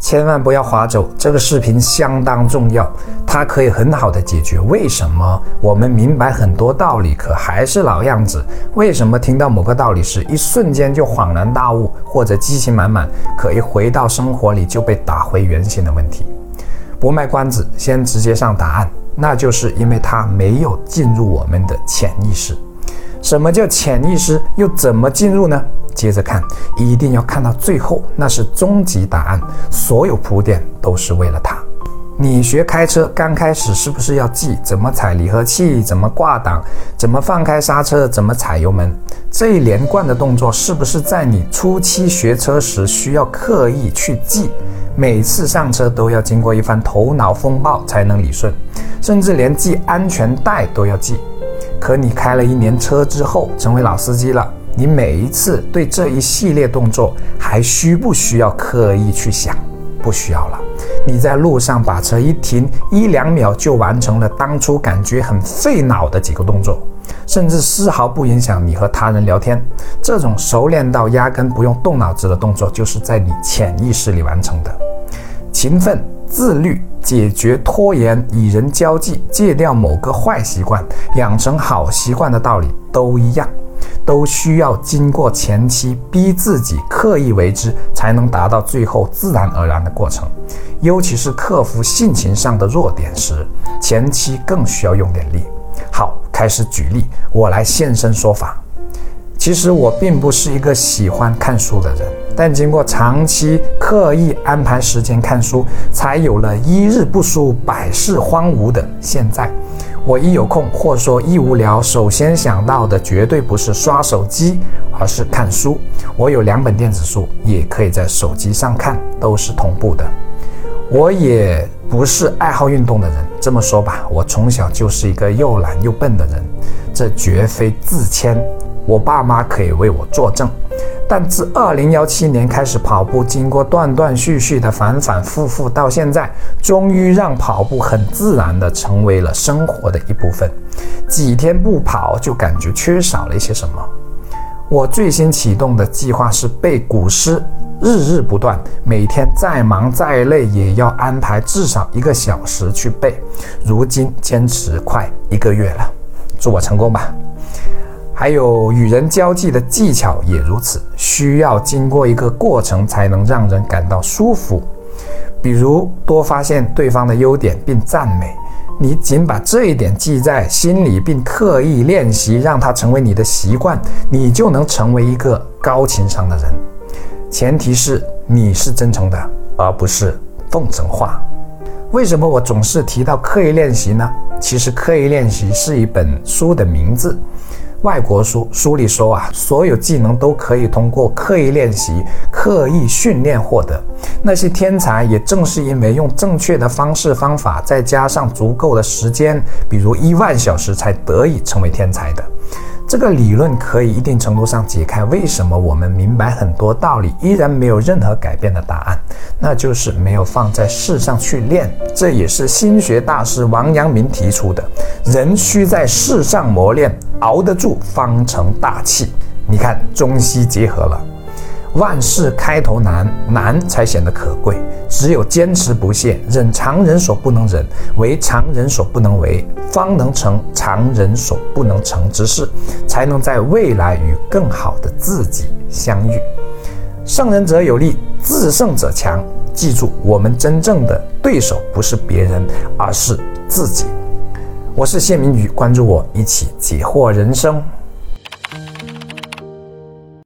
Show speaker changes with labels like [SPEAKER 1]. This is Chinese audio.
[SPEAKER 1] 千万不要划走，这个视频相当重要，它可以很好的解决为什么我们明白很多道理，可还是老样子？为什么听到某个道理时，一瞬间就恍然大悟，或者激情满满，可一回到生活里就被打回原形的问题？不卖关子，先直接上答案，那就是因为它没有进入我们的潜意识。什么叫潜意识？又怎么进入呢？接着看，一定要看到最后，那是终极答案。所有铺垫都是为了它。你学开车刚开始是不是要记怎么踩离合器，怎么挂档，怎么放开刹车，怎么踩油门？这一连贯的动作是不是在你初期学车时需要刻意去记？每次上车都要经过一番头脑风暴才能理顺，甚至连系安全带都要系。可你开了一年车之后，成为老司机了。你每一次对这一系列动作还需不需要刻意去想？不需要了。你在路上把车一停，一两秒就完成了当初感觉很费脑的几个动作，甚至丝毫不影响你和他人聊天。这种熟练到压根不用动脑子的动作，就是在你潜意识里完成的。勤奋、自律、解决拖延、与人交际、戒掉某个坏习惯、养成好习惯的道理都一样。都需要经过前期逼自己刻意为之，才能达到最后自然而然的过程。尤其是克服性情上的弱点时，前期更需要用点力。好，开始举例，我来现身说法。其实我并不是一个喜欢看书的人，但经过长期刻意安排时间看书，才有了一日不书百事荒芜的现在。我一有空，或者说一无聊，首先想到的绝对不是刷手机，而是看书。我有两本电子书，也可以在手机上看，都是同步的。我也不是爱好运动的人，这么说吧，我从小就是一个又懒又笨的人，这绝非自谦，我爸妈可以为我作证。但自二零幺七年开始跑步，经过断断续续的反反复复，到现在，终于让跑步很自然的成为了生活的一部分。几天不跑就感觉缺少了一些什么。我最新启动的计划是背古诗，日日不断，每天再忙再累也要安排至少一个小时去背。如今坚持快一个月了，祝我成功吧。还有与人交际的技巧也如此，需要经过一个过程才能让人感到舒服。比如多发现对方的优点并赞美，你仅把这一点记在心里并刻意练习，让它成为你的习惯，你就能成为一个高情商的人。前提是你是真诚的，而不是奉承话。为什么我总是提到刻意练习呢？其实刻意练习是一本书的名字。外国书书里说啊，所有技能都可以通过刻意练习、刻意训练获得。那些天才也正是因为用正确的方式方法，再加上足够的时间，比如一万小时，才得以成为天才的。这个理论可以一定程度上解开为什么我们明白很多道理依然没有任何改变的答案，那就是没有放在世上去练。这也是心学大师王阳明提出的：人需在世上磨练，熬得住方成大器。你看，中西结合了。万事开头难，难才显得可贵。只有坚持不懈，忍常人所不能忍，为常人所不能为，方能成常人所不能成之事，才能在未来与更好的自己相遇。胜人者有力，自胜者强。记住，我们真正的对手不是别人，而是自己。我是谢明宇，关注我，一起解惑人生。